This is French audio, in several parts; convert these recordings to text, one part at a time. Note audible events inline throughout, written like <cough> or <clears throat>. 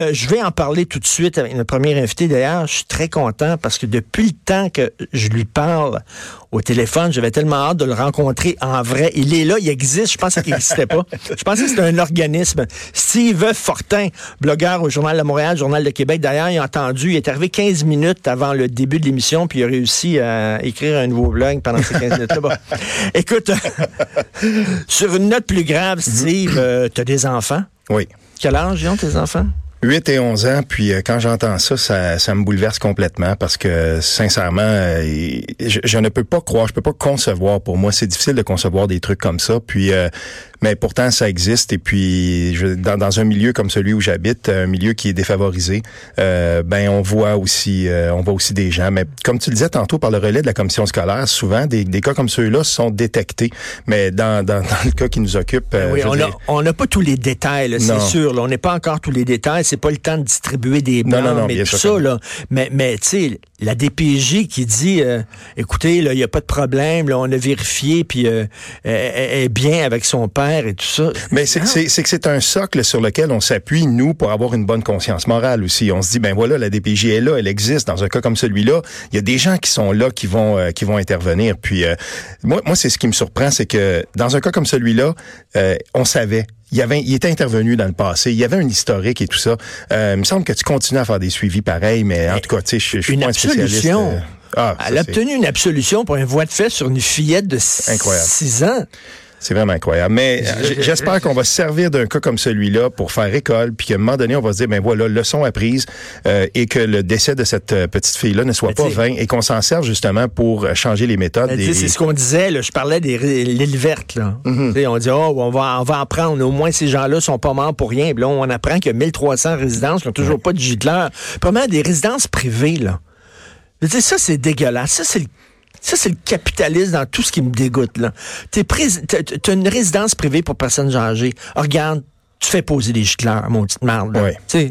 Euh, je vais en parler tout de suite avec notre premier invité. D'ailleurs, je suis très content parce que depuis le temps que je lui parle au téléphone, j'avais tellement hâte de le rencontrer en vrai. Il est là, il existe. Je pensais qu'il n'existait pas. Je pensais que c'était un organisme. Steve Fortin, blogueur au Journal de Montréal, Journal de Québec. D'ailleurs, il a entendu, il est arrivé 15 minutes avant le début de l'émission, puis il a réussi à écrire un nouveau blog pendant ces 15 minutes-là. <laughs> Écoute, sur une note plus grave, Steve, euh, tu as des enfants? Oui. Quel âge ont tes enfants? 8 et 11 ans, puis euh, quand j'entends ça, ça, ça me bouleverse complètement parce que sincèrement, euh, je, je, ne peux pas croire, je peux pas concevoir. Pour moi, c'est difficile de concevoir des trucs comme ça. Puis euh, mais pourtant ça existe et puis je, dans, dans, un milieu comme celui où j'habite, un milieu qui est défavorisé, euh, ben on voit aussi euh, on voit aussi des gens. Mais comme tu le disais tantôt par le relais de la commission scolaire, souvent des, des cas comme ceux-là sont détectés. Mais dans, dans, dans le cas qui nous occupe, euh, oui, on n'a pas tous les détails, c'est sûr. Là, on n'est pas encore tous les détails. C'est pas le temps de distribuer des blancs, non, non, non, mais tout ça là. Mais mais tu sais la DPJ qui dit euh, écoutez là il y a pas de problème là on a vérifié puis euh, elle est bien avec son père et tout ça. Mais c'est que c'est un socle sur lequel on s'appuie nous pour avoir une bonne conscience morale aussi. On se dit ben voilà la DPJ est là, elle existe dans un cas comme celui-là, il y a des gens qui sont là qui vont euh, qui vont intervenir puis moi moi c'est ce qui me surprend c'est que dans un cas comme celui-là on savait il, avait, il était intervenu dans le passé, il y avait un historique et tout ça. Euh, il me semble que tu continues à faire des suivis pareils, mais en tout cas, tu sais, je, je suis pas un spécialiste. Euh, ah, Elle a obtenu une absolution pour un voie de fait sur une fillette de 6 ans. C'est vraiment incroyable. Mais j'espère qu'on va se servir d'un cas comme celui-là pour faire école, puis qu'à un moment donné, on va se dire, ben voilà, leçon apprise, euh, et que le décès de cette euh, petite fille-là ne soit pas vain, et qu'on s'en serve justement pour euh, changer les méthodes. C'est ce qu'on disait, là, je parlais des l'île verte. Là. Mm-hmm. On dit, oh, on va, on va apprendre, au moins ces gens-là sont pas morts pour rien. Puis là, on apprend qu'il y a 1300 résidences qui n'ont toujours pas de Hitler. Premièrement, des résidences privées, là. Je ça, c'est dégueulasse. Ça, c'est le ça, c'est le capitalisme dans tout ce qui me dégoûte. là. Tu as une résidence privée pour personnes âgées. regarde, tu fais poser des gicleurs, mon petite marde. Oui. Tu sais,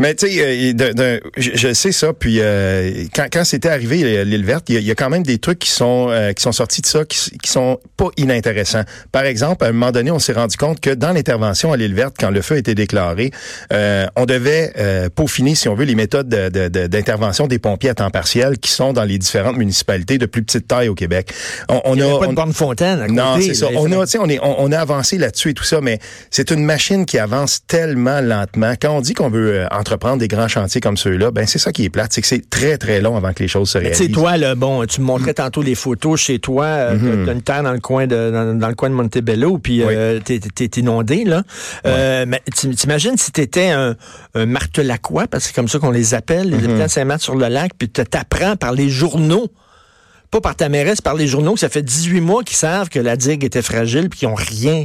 mais tu sais, euh, je, sais ça. Puis euh, quand, quand c'était arrivé l'île verte, il y, a quand même des trucs qui sont euh, qui sont sortis de ça qui, qui sont pas inintéressants. Par exemple, à un moment donné, on s'est rendu compte que dans l'intervention à l'île verte, quand le feu a été déclaré, on devait peaufiner, si on veut, les méthodes d'intervention des pompiers à temps partiel qui sont dans les différentes municipalités de plus petite taille au Québec. On, on il a, pas de borne fontaine. À côté, non, c'est ça. On a, on, est, on, on, a avancé là-dessus et tout ça, mais c'est une machine qui avance tellement lentement. Quand on dit qu'on veut entreprendre des grands chantiers comme ceux-là, ben c'est ça qui est plate, c'est que c'est très très long avant que les choses se réalisent. Sais toi là, bon, tu me montrais tantôt les photos chez toi, euh, mm une terre dans le coin de dans, le coin de Montebello, puis euh, t'es inondé là. Euh, mais t'imagines si t'étais un, un martelaquois, parce que c'est comme ça qu'on les appelle, les mm-hmm. habitants de Saint-Marc sur le lac, puis tu t'apprends par les journaux pas par ta mairesse, par les journaux, que ça fait 18 mois qu'ils savent que la digue était fragile puis qu'ils n'ont rien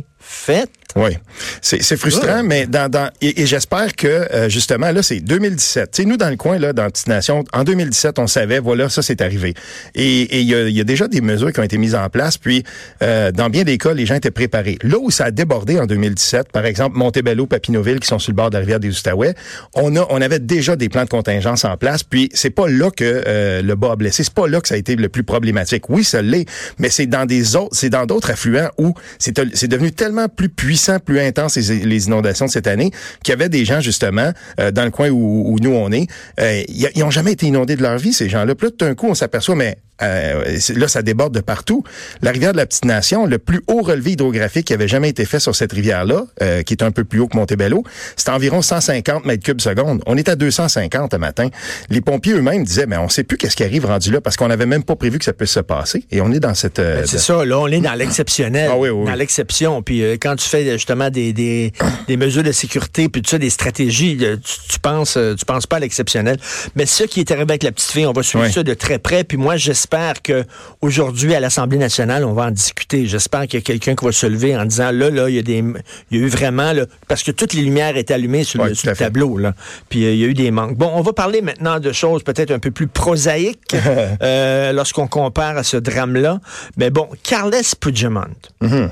Oui, c'est frustrant, mais dans, dans et, j'espère que euh, justement là c'est 2017. Tu sais nous dans le coin là dans Petite Nation, en 2017 on savait voilà ça c'est arrivé et il y a, y a, déjà des mesures qui ont été mises en place puis euh, dans bien des cas les gens étaient préparés. Là où ça a débordé en 2017, par exemple Montebello, Papineauville qui sont sur le bord de la rivière des Outaouais, on a on avait déjà des plans de contingence en place puis c'est pas là que euh, le bas a blessé, c'est pas là que ça a été le plus problématique. Oui ça l'est, mais c'est dans des autres c'est dans d'autres affluents où c'est c'est devenu tellement plus puissant plus intense les, inondations de cette année, qu'il y avait des gens justement euh, dans le coin où, nous on est, euh, ils n'ont jamais été inondés de leur vie ces gens-là. Puis d'un coup, on s'aperçoit, mais euh, là, ça déborde de partout. La rivière de la Petite Nation, le plus haut relevé hydrographique qui avait jamais été fait sur cette rivière-là, euh, qui est un peu plus haut que Montebello, c'est environ 150 mètres cubes seconde. On est à 250 un matin. Les pompiers eux-mêmes disaient, mais on sait plus qu'est-ce qui arrive rendu là parce qu'on n'avait même pas prévu que ça puisse se passer. Et on est dans cette. Euh, ben, c'est ça. Là, on est dans l'exceptionnel. Ah, oui, oui. Dans l'exception. Puis quand tu fais justement des, des, des, mesures de sécurité, puis tout ça, des stratégies, tu, penses, tu penses pas à l'exceptionnel. Mais ce qui est arrivé avec la petite fille, on va suivre ça de très près. Puis moi, j'espère j'espère que aujourd'hui à l'Assemblée nationale, on va en discuter. J'espère qu'il y a quelqu'un qui va se lever en disant là, là, il y a des, il y a eu vraiment là, parce que toutes les lumières étaient allumées sur, le, tableau là. Puis euh, il y a eu des manques. Bon, on va parler maintenant de choses peut-être un peu plus prosaïques <laughs> euh, lorsqu'on compare à ce drame-là. Mais bon, Carles Puigdemont. Mm-hmm.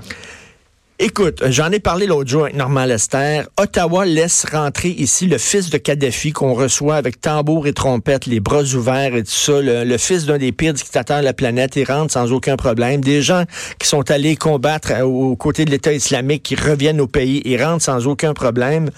Écoute, j'en ai parlé l'autre jour avec Normand Lester. Ottawa laisse rentrer ici le fils de Kadhafi qu'on reçoit avec tambour et trompette, les bras ouverts et tout ça. Le, fils d'un des pires dictateurs de la planète, il rentre sans aucun problème. Des gens qui sont allés combattre euh, aux côtés de l'État islamique, qui reviennent au pays, ils rentrent sans aucun problème.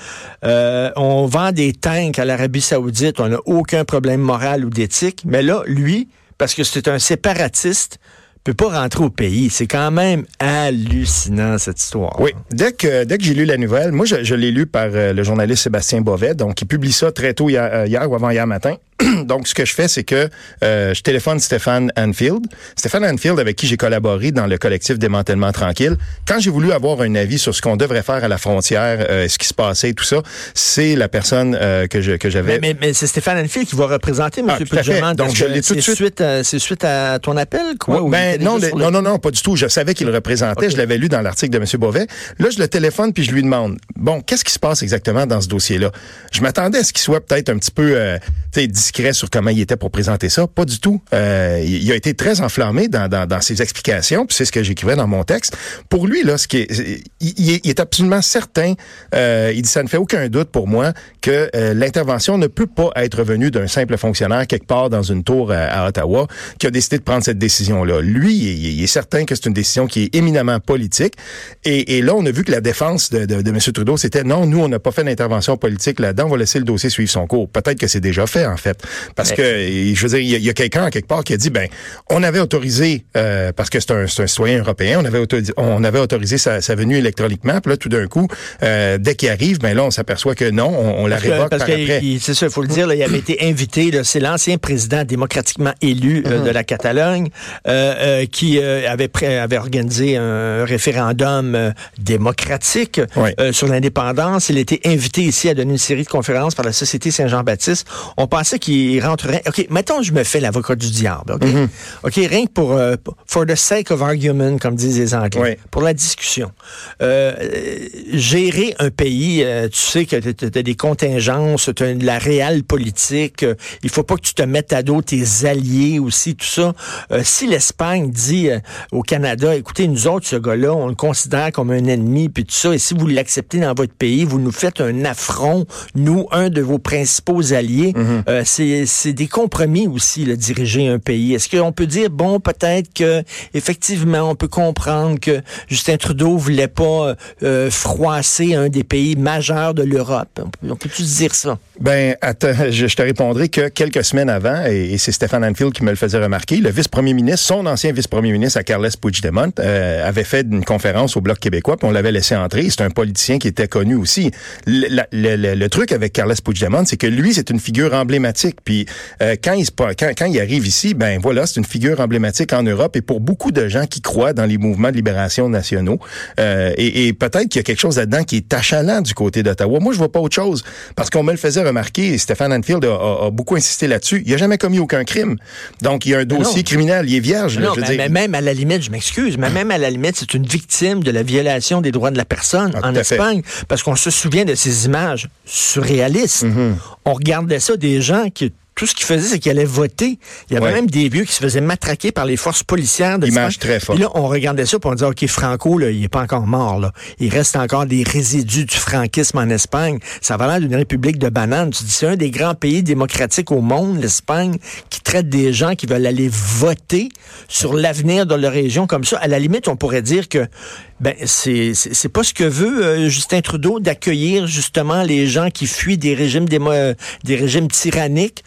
Euh, on vend des tanks à l'Arabie saoudite, on n'a aucun problème moral ou d'éthique. Mais là, lui, parce que c'est un séparatiste, peut pas rentrer au pays. C'est quand même hallucinant, cette histoire. Oui. Dès que, dès que j'ai lu la nouvelle, moi, je, l'ai lu par euh, le journaliste Sébastien Bovet, donc il publie ça très tôt hier, euh, hier ou avant-hier matin. <clears throat> Donc, ce que je fais, c'est que euh, je téléphone Stéphane Anfield. Stéphane Anfield, avec qui j'ai collaboré dans le collectif Démantèlement Tranquille. Quand j'ai voulu avoir un avis sur ce qu'on devrait faire à la frontière, euh, ce qui se passait, tout ça, c'est la personne euh, que je que j'avais. Mais, mais, c'est Stéphane Anfield qui va représenter M. Ah, Donc, je l'ai tout de suite. Suite c'est suite à ton appel, quoi? ben, non, non, non, non, pas du tout. Je savais qu'il le représentait. Je l'avais lu dans l'article de M. Bovet. Là, je le téléphone puis je lui demande, bon, qu'est-ce qui se passe exactement dans ce dossier-là? Je m'attendais à ce qu'il soit peut-être un petit peu, discret sur comment il était pour présenter ça. Pas du tout. Euh, il a été très enflammé dans, ses explications, puis c'est ce que j'écrivais dans mon texte. Pour lui, là, ce qui est, il, est absolument certain, euh, il dit ça ne fait aucun doute pour moi que euh, l'intervention ne peut pas être venue d'un simple fonctionnaire quelque part dans une tour à, Ottawa qui a décidé de prendre cette décision-là. Lui, il, est certain que c'est une décision qui est éminemment politique. Et, là, on a vu que la défense de, de M. Trudeau, c'était non, nous, on n'a pas fait d'intervention politique là-dedans, on va laisser le dossier suivre son cours. Peut-être que c'est déjà fait, en fait. Parce que, je veux dire, il y a, quelqu'un quelque part qui a dit, ben, on avait autorisé, euh, parce que c'est un, un, citoyen européen, on avait autorisé, on avait autorisé sa, sa venue électroniquement. Puis là, tout d'un coup, euh, dès qu'il arrive, ben là, on s'appelle que non, on, la révoque parce par après. C'est ça, il faut le dire, là, il avait été invité. C'est l'ancien président démocratiquement élu euh, de mhm. la Catalogne qui avait, avait organisé un référendum démocratique sur l'indépendance. Il était invité ici à donner une série de conférences par la Société Saint-Jean-Baptiste. On pensait qu'il rentrerait. OK, mettons, je me fais l'avocat du diable. OK, mm-hmm. OK, rien que pour uh, for the sake of argument, comme disent les Anglais, pour la discussion. Euh, gérer un pays, euh, tu sais que tu as des contingences, tu as de la réelle politique. Euh, il faut pas que tu te mettes à dos tes alliés aussi, tout ça. Euh, si l'Espagne dit au Canada, écoutez, nous autres, ce gars-là, on le considère comme un ennemi, puis tout ça, et si vous l'acceptez dans votre pays, vous nous faites un affront, nous, un de vos principaux alliés. Mm-hmm. C'est des compromis aussi, le diriger un pays. Est-ce qu'on peut dire, bon, peut-être que effectivement, on peut comprendre que Justin Trudeau voulait pas euh, froisser un des pays majeurs de l'Europe? On peut-tu dire ça? Ben, attends, je, te répondrai que quelques semaines avant, et, c'est Stéphane Anfield qui me le faisait remarquer, le vice-premier ministre, son ancien vice-premier ministre à Carles Puigdemont, euh, avait fait une conférence au Bloc québécois, puis on l'avait laissé entrer. C'est un politicien qui était connu aussi. Le, le truc avec Carles Puigdemont, c'est que lui, c'est une figure emblématique. Puis euh, quand, il, quand, quand il arrive ici, ben voilà, c'est une figure emblématique en Europe et pour beaucoup de gens qui croient dans les mouvements de libération nationaux. Euh, et, et peut-être qu'il y a quelque chose là-dedans qui est achalant du côté d'Ottawa. Moi, je vois pas autre chose parce qu'on me le faisait remarquer. Et Stéphane Anfield a, a, beaucoup insisté là-dessus. Il a jamais commis aucun crime. Donc, il y a un dossier criminel. Il est vierge. Non, mais, même à la limite, je m'excuse, mais même à la limite, c'est une victime de la violation des droits de la personne ah, en Espagne parce qu'on se souvient de ces images surréalistes. Mm-hmm. On regardait ça des gens qui tout ce qu'il faisait, c'est qu'il allait voter. Il y avait même des vieux qui se faisaient matraquer par les forces policières. De Image très forte. Là, on regardait ça pour on disait, OK, Franco, là, il est pas encore mort. Là. Il reste encore des résidus du franquisme en Espagne. Ça va l'air d'une république de bananes. Tu dis, c'est un des grands pays démocratiques au monde, l'Espagne, qui traite des gens qui veulent aller voter sur l'avenir de leur région comme ça. À la limite, on pourrait dire que ben c'est pas ce que veut euh, Justin Trudeau d'accueillir justement les gens qui fuient des régimes des régimes tyranniques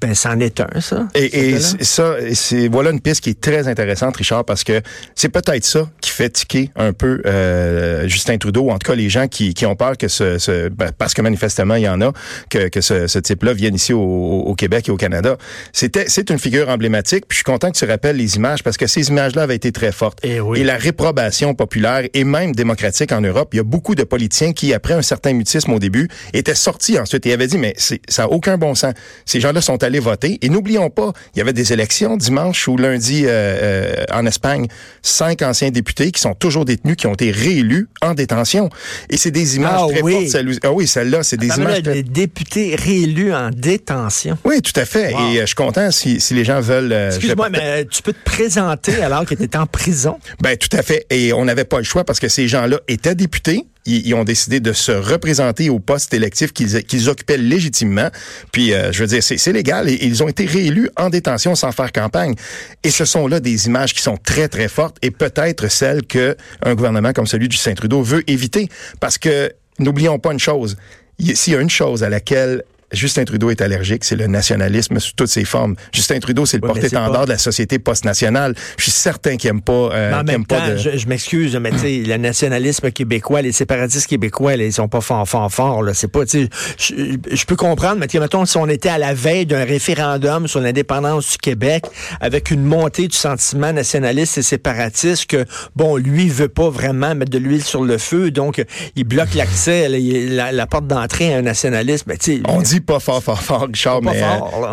ben, c'en est un, ça. Et, et ça, c'est voilà une piste qui est très intéressante, Richard, parce que c'est peut-être ça qui fait tiquer un peu euh, Justin Trudeau, en tout cas les gens qui, qui ont peur que ce, ce ben, parce que manifestement il y en a, que, que ce, ce type-là vienne ici au, au, Québec et au Canada. C'était, c'est une figure emblématique. Puis je suis content que tu rappelles les images parce que ces images-là avaient été très fortes. Et, eh oui. et la réprobation populaire et même démocratique en Europe, il y a beaucoup de politiciens qui, après un certain mutisme au début, étaient sortis ensuite et avaient dit mais ça a aucun bon sens. Ces gens-là sont allés voter. Et n'oublions pas, il y avait des élections dimanche ou lundi euh, euh, en Espagne. Cinq anciens députés qui sont toujours détenus, qui ont été réélus en détention. Et c'est des images ah, très oui. fortes. Celle ah oui, celle-là, c'est des images... Des députés réélus en détention. Oui, tout à fait. Et je suis content si, si les gens veulent... Excuse-moi, mais tu peux te présenter alors que tu étais en prison? Ben, tout à fait. Et on n'avait pas le choix parce que ces gens-là étaient députés ils, ont décidé de se représenter au poste électif qu'ils occupaient légitimement. Puis, euh, je veux dire, c'est légal et ils ont été réélus en détention sans faire campagne. Et ce sont là des images qui sont très, très fortes et peut-être celles que un gouvernement comme celui du Saint-Trudeau veut éviter. Parce que, n'oublions pas une chose, s'il y a une chose à laquelle Justin Trudeau est allergique, c'est le nationalisme sous toutes ses formes. Justin Trudeau, c'est le porte-étendard de la société post-nationale. Je suis certain qu'il aime pas. Euh, en même temps, je, m'excuse, mais tu sais, le nationalisme québécois, les séparatistes québécois, ils sont pas fort, fort, fort. Là, c'est pas. Tu sais, je, peux comprendre, mais mettons, si on était à la veille d'un référendum sur l'indépendance du Québec, avec une montée du sentiment nationaliste et séparatiste, que bon, lui veut pas vraiment mettre de l'huile sur le feu, donc il bloque l'accès, la, la, porte d'entrée à un nationalisme. Ben, tu pas fort, fort, fort, Richard, mais euh,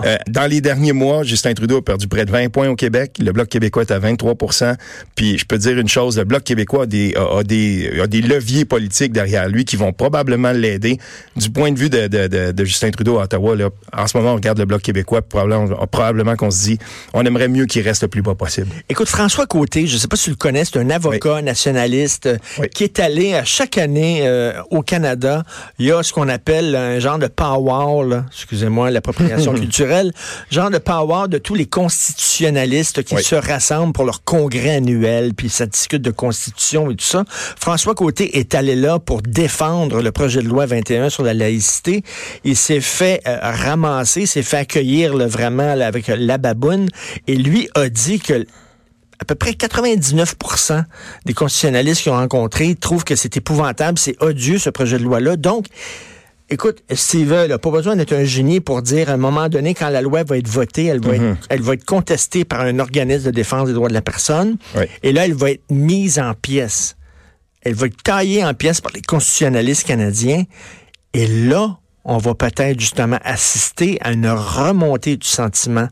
euh, dans les derniers mois, Justin Trudeau a perdu près de 20 points au Québec. Le Bloc québécois est à 23% Puis je peux dire une chose, le Bloc québécois a des, a, des, a des leviers politiques derrière lui qui vont probablement l'aider. Du point de vue de, de, de, Justin Trudeau à Ottawa, là, en ce moment, on regarde le Bloc québécois, probablement, probablement qu'on se dit, on aimerait mieux qu'il reste le plus bas possible. Écoute, François Côté, je sais pas si tu le connais, c'est un avocat nationaliste qui est allé à chaque année euh, au Canada. Il y a ce qu'on appelle un genre de power excusez-moi, l'appropriation <laughs> culturelle, genre de power de tous les constitutionnalistes qui se rassemblent pour leur congrès annuel, puis ça discute de constitution et tout ça. François Côté est allé là pour défendre le projet de loi 21 sur la laïcité. Il s'est fait euh, ramasser, s'est fait accueillir vraiment avec la baboune, et lui a dit que à peu près 99% des constitutionnalistes qu'ils ont rencontrés trouvent que c'est épouvantable, c'est odieux ce projet de loi-là. Donc, Écoute, Steve, n'a pas besoin d'être un génie pour dire à un moment donné, quand la loi va être votée, elle va, être, mhm. elle va être contestée par un organisme de défense des droits de la personne. Et là, elle va être mise en pièces. Elle va être taillée en pièces par les constitutionnalistes canadiens. Et là, on va peut-être justement assister à une remontée du sentiment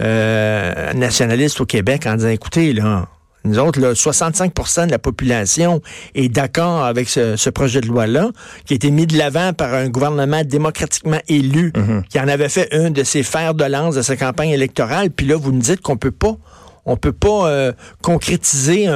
euh, nationaliste au Québec en disant, écoutez, là, nous autres, là, 65% de la population est d'accord avec ce, projet de loi-là, qui a été mis de l'avant par un gouvernement démocratiquement élu, mhm. qui en avait fait un de ses fers de lance de sa campagne électorale. Puis là, vous nous dites qu'on peut pas on peut pas euh, concrétiser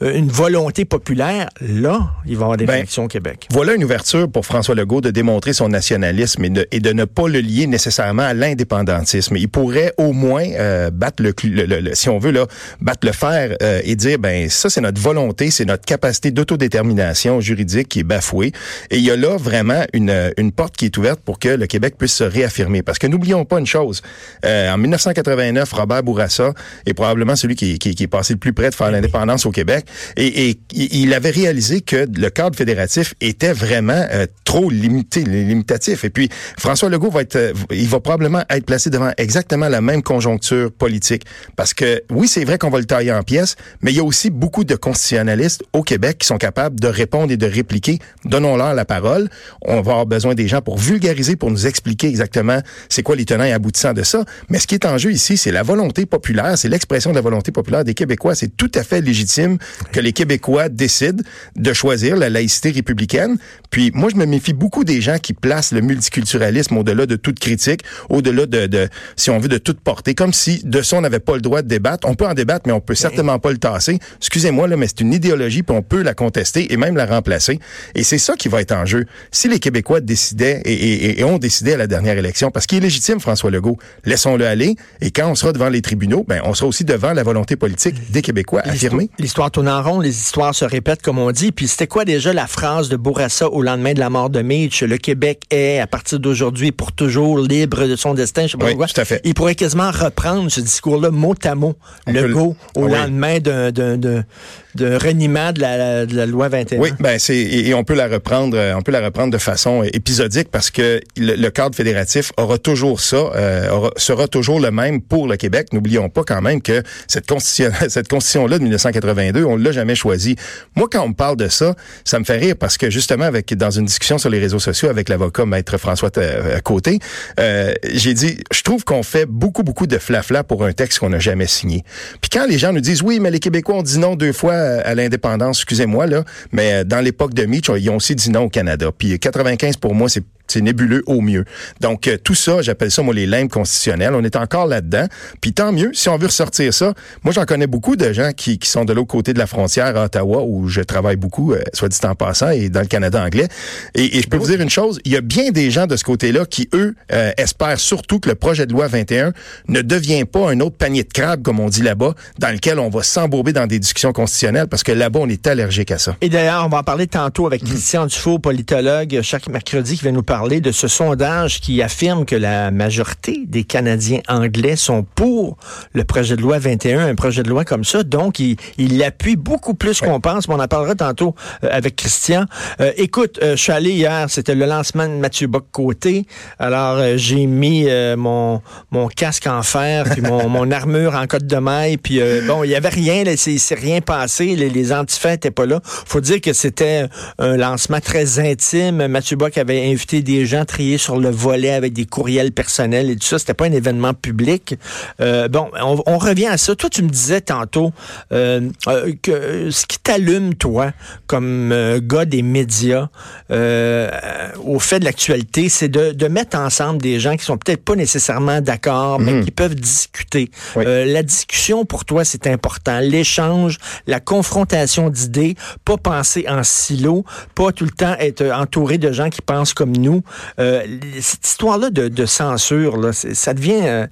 une volonté populaire. Là, il va y avoir des ben, au Québec. Voilà une ouverture pour François Legault de démontrer son nationalisme et de, et de ne pas le lier nécessairement à l'indépendantisme. Il pourrait au moins euh, battre le, le, si on veut là, battre le fer euh, et dire ben ça c'est notre volonté, c'est notre capacité d'autodétermination juridique qui est bafouée. Et il y a là vraiment une, une porte qui est ouverte pour que le Québec puisse se réaffirmer. Parce que n'oublions pas une chose. en 1989, Robert Bourassa est probablement celui qui, qui, qui, est passé le plus près de faire l'indépendance au Québec. Et, et, il avait réalisé que le cadre fédératif était vraiment euh, trop limité, limitatif. Et puis, François Legault va être, euh, il va probablement être placé devant exactement la même conjoncture politique. Parce que, oui, c'est vrai qu'on va le tailler en pièces, mais il y a aussi beaucoup de constitutionnalistes au Québec qui sont capables de répondre et de répliquer. Donnons-leur la parole. On va avoir besoin des gens pour vulgariser, pour nous expliquer exactement c'est quoi les tenants et aboutissants de ça. Mais ce qui est en jeu ici, c'est la volonté populaire, c'est l'expression de la volonté populaire des Québécois. C'est tout à fait légitime que les Québécois décident de choisir la laïcité républicaine. Puis moi, je me méfie beaucoup des gens qui placent le multiculturalisme au-delà de toute critique, au-delà de, de, si on veut, de toute portée, comme si de ça, on n'avait pas le droit de débattre. On peut en débattre, mais on peut certainement pas le tasser. Excusez-moi, là, mais c'est une idéologie, puis on peut la contester et même la remplacer. Et c'est ça qui va être en jeu. Si les Québécois décidaient et, et, et ont décidé à la dernière élection, parce qu'il est légitime, François Legault, laissons-le aller. Et quand on sera devant les tribunaux, ben, on sera aussi devant la volonté politique des Québécois affirmée. L'histoire tourne en rond, les histoires se répètent, comme on dit. Puis c'était quoi déjà la phrase de Bourassa au lendemain de la mort de Mitch? Le Québec est, à partir d'aujourd'hui, pour toujours libre de son destin. Je sais pas oui, Tout à fait. Il pourrait quasiment reprendre ce discours-là mot à mot, le go, au ah lendemain d'un de reniement de la, de la, loi 21. Oui, ben c'est et, on peut la reprendre, euh, on peut la reprendre de façon épisodique parce que le, cadre fédératif aura toujours ça, euh, sera toujours le même pour le Québec. N'oublions pas quand même que cette constitution, <laughs> cette constitution là de 1982, on l'a jamais choisie. Moi, quand on me parle de ça, ça me fait rire parce que justement avec dans une discussion sur les réseaux sociaux avec l'avocat maître François à côté, euh, j'ai dit, je trouve qu'on fait beaucoup beaucoup de flafla pour un texte qu'on n'a jamais signé. Puis quand les gens nous disent oui, mais les Québécois ont dit non deux fois à l'indépendance, excusez-moi là, mais euh, dans l'époque de Mitch, ils ont aussi dit non au Canada. Puis 95 pour moi, c'est c'est nébuleux au mieux. Donc euh, tout ça, j'appelle ça moi les limbes constitutionnelles. On est encore là-dedans. Puis tant mieux si on veut ressortir ça. Moi, j'en connais beaucoup de gens qui, qui sont de l'autre côté de la frontière à Ottawa où je travaille beaucoup, euh, soit dit en passant, et dans le Canada anglais. Et, et je peux vous dire une chose, il y a bien des gens de ce côté-là qui eux euh, espèrent surtout que le projet de loi 21 ne devient pas un autre panier de crabes comme on dit là-bas, dans lequel on va s'embourber dans des discussions constitutionnelles parce que là-bas on est allergique à ça. Et d'ailleurs, on va en parler tantôt avec Christian Dufault, politologue, chaque mercredi qui va nous parler parler de ce sondage qui affirme que la majorité des Canadiens anglais sont pour le projet de loi 21, un projet de loi comme ça. Donc, il, il l'appuie beaucoup plus qu'on pense. Mais on en parlera tantôt euh, avec Christian. Euh, écoute, euh, je suis allé hier, c'était le lancement de Mathieu Bock-Côté. Alors, j'ai mis mon, mon casque en fer, puis mon, <laughs> mon armure en côte de maille. Puis, bon, il y avait rien, là, c'est, rien passé. Les, les antifas n'étaient pas là. faut dire que c'était un lancement très intime. Mathieu Bock avait invité des gens triés sur le volet avec des courriels personnels et tout ça. C'était pas un événement public. Euh, bon, on, revient à ça. Toi, tu me disais tantôt euh, euh, que ce qui t'allume, toi, comme gars des médias, au fait de l'actualité, c'est de, mettre ensemble des gens qui sont peut-être pas nécessairement d'accord, mais mhm. qui peuvent discuter. la discussion, pour toi, c'est important. L'échange, la confrontation d'idées, pas penser en silo, pas tout le temps être entouré de gens qui pensent comme nous. Euh, cette histoire-là de, censure, là, ça devient, euh,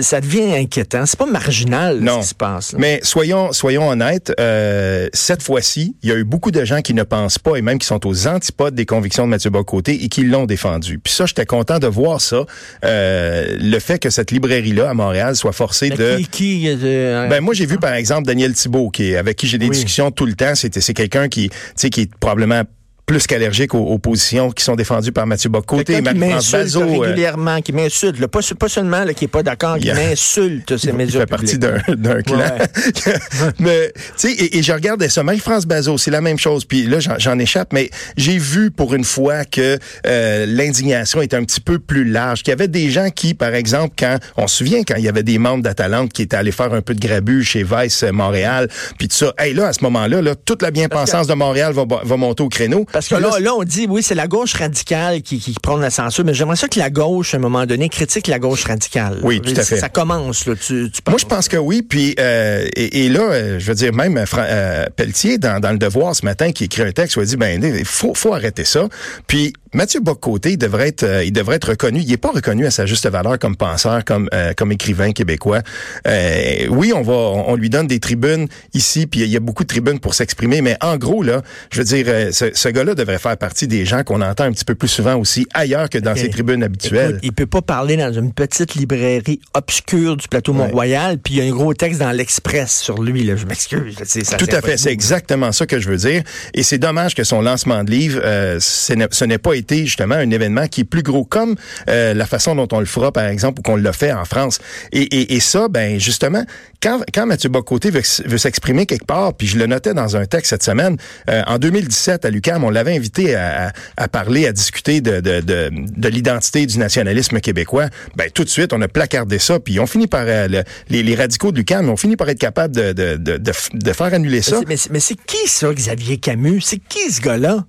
ça devient inquiétant. C'est pas marginal ce qui se passe. Mais soyons, soyons honnêtes. Euh, cette fois-ci, il y a eu beaucoup de gens qui ne pensent pas et même qui sont aux antipodes des convictions de Mathieu Bocoté et qui l'ont défendu. Puis ça, j'étais content de voir ça. le fait que cette librairie-là à Montréal soit forcée de. Qui, ben moi, j'ai vu par exemple Daniel Thibault, qui avec qui j'ai des discussions tout le temps. C'était c'est quelqu'un qui, tu sais, qui est probablement plus qu'allergique aux, positions qui sont défendues par Mathieu Bocoté et Marie-France Bazot. Euh, régulièrement, qui m'insulte. Pas, pas seulement qui n'est pas d'accord, qui m'insulte ces mesures fait partie d'un clan. <laughs> mais, tu sais, et, je regardais ça. Marie-France Bazot, c'est la même chose. Puis là, j'en échappe, mais j'ai vu pour une fois que euh, l'indignation est un petit peu plus large. Qu'il y avait des gens qui, par exemple, quand on se souvient quand il y avait des membres d'Atalante qui étaient allés faire un peu de grabu chez Vice euh, Montréal, puis tout ça. Hey, là, à ce moment-là, là, toute la bien-pensance de Montréal va, va monter au créneau. Parce que là, là, on dit, oui, c'est la gauche radicale qui, qui prend la censure, mais j'aimerais ça que la gauche, à un moment donné, critique la gauche radicale. Oui, tout à fait. Ça commence, là, tu, Moi, je pense que oui, puis, euh, et, là, euh, je veux dire, même euh, Pelletier, dans, dans, Le Devoir ce matin, qui écrit un texte, il a dit, ben, il faut, faut arrêter ça. Puis, Mathieu Bocoté, il devrait être, euh, il devrait être reconnu. Il n'est pas reconnu à sa juste valeur comme penseur, comme euh, comme écrivain québécois. Euh, oui, on va, on, lui donne des tribunes ici, puis il y a beaucoup de tribunes pour s'exprimer. Mais en gros là, je veux dire, ce, ce gars-là devrait faire partie des gens qu'on entend un petit peu plus souvent aussi ailleurs que dans ses tribunes habituelles. Écoute, il peut pas parler dans une petite librairie obscure du plateau Mont-Royal, puis il y a un gros texte dans l'Express sur lui. Là, je m'excuse. Tout à fait, c'est exactement ça que je veux dire. Et c'est dommage que son lancement de livre, ce n'est pas été justement un événement qui est plus gros, comme euh, la façon dont on le fera, par exemple, ou qu'on l'a fait en France. Et, et, et, ça, ben justement, quand, quand Mathieu Bocoté veut, veut s'exprimer quelque part, puis je le notais dans un texte cette semaine, euh, en 2017 à l'UQAM, on l'avait invité à, à, parler, à discuter de, de, de, de l'identité du nationalisme québécois. Ben tout de suite, on a placardé ça, puis on finit par euh, les, les, radicaux de l'UQAM, on finit par être capable de, de, de, de, faire annuler ça. Mais, mais c'est qui ça, Xavier Camus? C'est qui ce gars-là?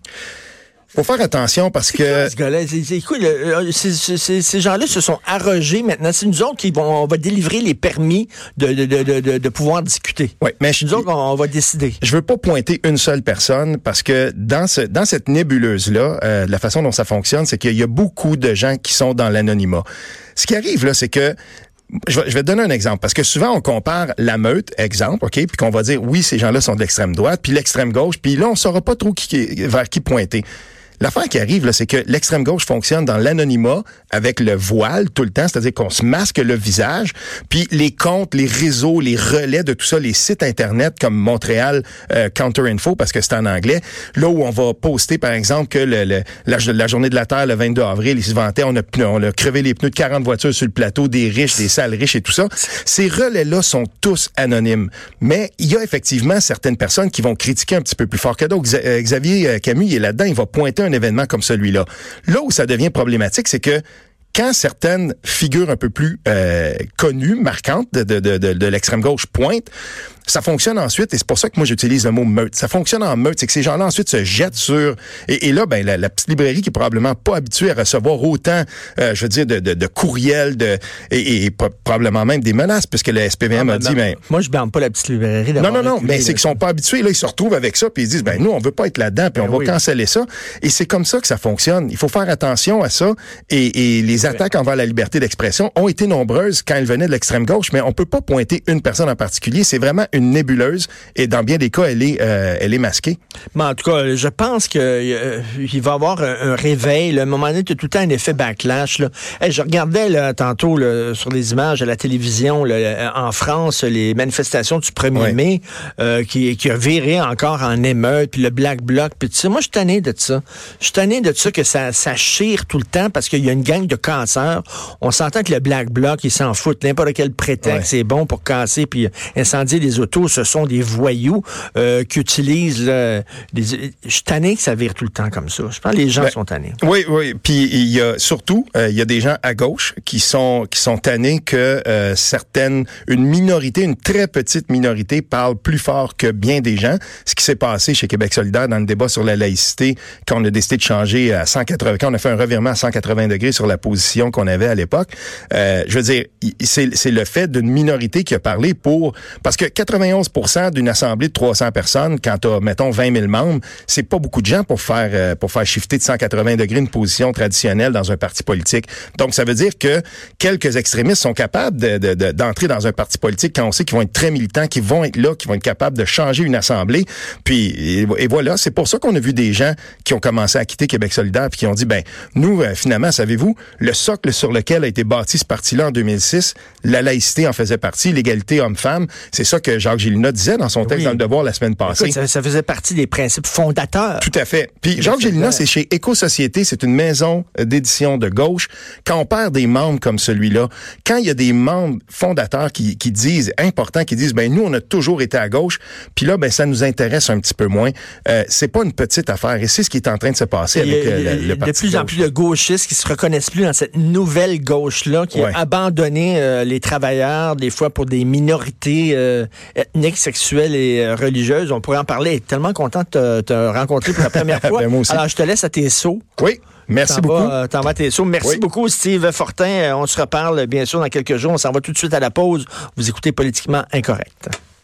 Faut faire attention parce que. ces gens-là se sont arrogés maintenant. C'est nous autres qui vont, on va délivrer les permis de, de, de, de, pouvoir discuter. Oui, mais je, nous autres, on, va décider. Je veux pas pointer une seule personne parce que dans ce, dans cette nébuleuse-là, euh, la façon dont ça fonctionne, c'est qu'il y a beaucoup de gens qui sont dans l'anonymat. Ce qui arrive là, c'est que je vais, je vais, te donner un exemple, parce que souvent on compare la meute, exemple, OK, puis qu'on va dire, oui, ces gens-là sont de l'extrême droite, puis l'extrême gauche, puis là, on saura pas trop qui, vers qui pointer. L'affaire qui arrive, là, c'est que l'extrême gauche fonctionne dans l'anonymat avec le voile tout le temps, c'est-à-dire qu'on se masque le visage, puis les comptes, les réseaux, les relais de tout ça, les sites internet comme Montréal euh, Counter Info parce que c'est en anglais, là où on va poster par exemple que le, la, journée de la Terre le 22 avril, ils se vantaient, on a, on a crevé les pneus de 40 voitures sur le plateau, des riches, des salles riches et tout ça. Ces relais-là sont tous anonymes, mais il y a effectivement certaines personnes qui vont critiquer un petit peu plus fort que d'autres. Xavier euh, Camus est là-dedans, il va pointer événement comme celui-là. Là où ça devient problématique, c'est que quand certaines figures un peu plus euh, connues, marquantes de, de l'extrême gauche pointent, ça fonctionne ensuite, et c'est pour ça que moi j'utilise le mot meute. Ça fonctionne en meute, c'est que ces gens-là ensuite se jettent sur... Et, là, ben la, petite librairie qui est probablement pas habituée à recevoir autant, euh, je veux dire, de, de, de courriels de, et, et, probablement même des menaces, puisque le SPVM ah, a dit... Ben, moi, je bande pas la petite librairie. Non, non, non, mais c'est qu'ils sont pas habitués. Là, ils se retrouvent avec ça, puis ils disent, ben nous, on veut pas être là-dedans, puis on ben va canceller ça. Et c'est comme ça que ça fonctionne. Il faut faire attention à ça. Et, et les attaques envers la liberté d'expression ont été nombreuses quand elles venaient de l'extrême gauche, mais on peut pas pointer une personne en particulier. C'est vraiment une nébuleuse et dans bien des cas, elle est, euh, elle est masquée. Mais en tout cas, je pense qu'il euh, il va y avoir un, réveil. À un moment donné, tu tout le temps un effet backlash. Là. je regardais là, tantôt sur les images à la télévision en France les manifestations du 1er mai euh, qui, qui a viré encore en émeute, puis le Black Bloc. Puis tu sais, moi, je suis tanné de ça. Je suis tanné de ça que ça, ça chire tout le temps parce qu'il y a une gang de cancers. On s'entend que le Black Bloc, il s'en fout. N'importe quel prétexte, c'est bon pour casser puis incendier des autos ce sont des voyous euh, qui utilisent des... Je suis tanné que ça vire tout le temps comme ça. Je pense que les gens ben, sont tannés. Oui, oui. Puis il y a surtout, euh, il y a des gens à gauche qui sont qui sont tannés que euh, certaines, une minorité, une très petite minorité parle plus fort que bien des gens. Ce qui s'est passé chez Québec solidaire dans le débat sur la laïcité, quand on a décidé de changer à 180, quand on a fait un revirement à 180 degrés sur la position qu'on avait à l'époque. Euh, je veux dire, c'est le fait d'une minorité qui a parlé pour... Parce que 91 d'une assemblée de 300 personnes, quand tu as, mettons, 20 000 membres, c'est pas beaucoup de gens pour faire euh, pour faire shifter de 180 degrés une position traditionnelle dans un parti politique. Donc, ça veut dire que quelques extrémistes sont capables d'entrer de, dans un parti politique quand on sait qu'ils vont être très militants, qu'ils vont être là, qu'ils vont être capables de changer une assemblée. Puis, et, voilà, c'est pour ça qu'on a vu des gens qui ont commencé à quitter Québec solidaire puis qui ont dit, ben, nous, euh, finalement, savez-vous, le socle sur lequel a été bâti ce parti-là en 2006, la laïcité en faisait partie, l'égalité homme-femme, c'est ça que Jacques Gilles disait dans son texte dans le Devoir la semaine passée. ça, faisait partie des principes fondateurs. Tout à fait. Puis Jean Gélina, c'est chez Éco-Société, c'est une maison d'édition de gauche. Quand on perd des membres comme celui-là, quand il y a des membres fondateurs qui, qui disent, importants, qui disent, ben nous, on a toujours été à gauche, puis là, ben ça nous intéresse un petit peu moins. Euh, c'est pas une petite affaire. Et c'est ce qui est en train de se passer avec euh, le, le, Parti De plus en plus de gauchistes qui se reconnaissent plus dans cette nouvelle gauche-là, qui a abandonné euh, les travailleurs, des fois pour des minorités euh, ethniques, sexuelle et euh, religieuse. On pourrait en parler. Tellement content de te, rencontrer pour la première <laughs> fois. Ben, Alors, je te laisse à tes sauts. Oui. Merci beaucoup. Euh, t'en vas tes sauts. Merci beaucoup, Steve Fortin. Euh, on se reparle, bien sûr, dans quelques jours. On s'en va tout de suite à la pause. Vous écoutez Politiquement Incorrect.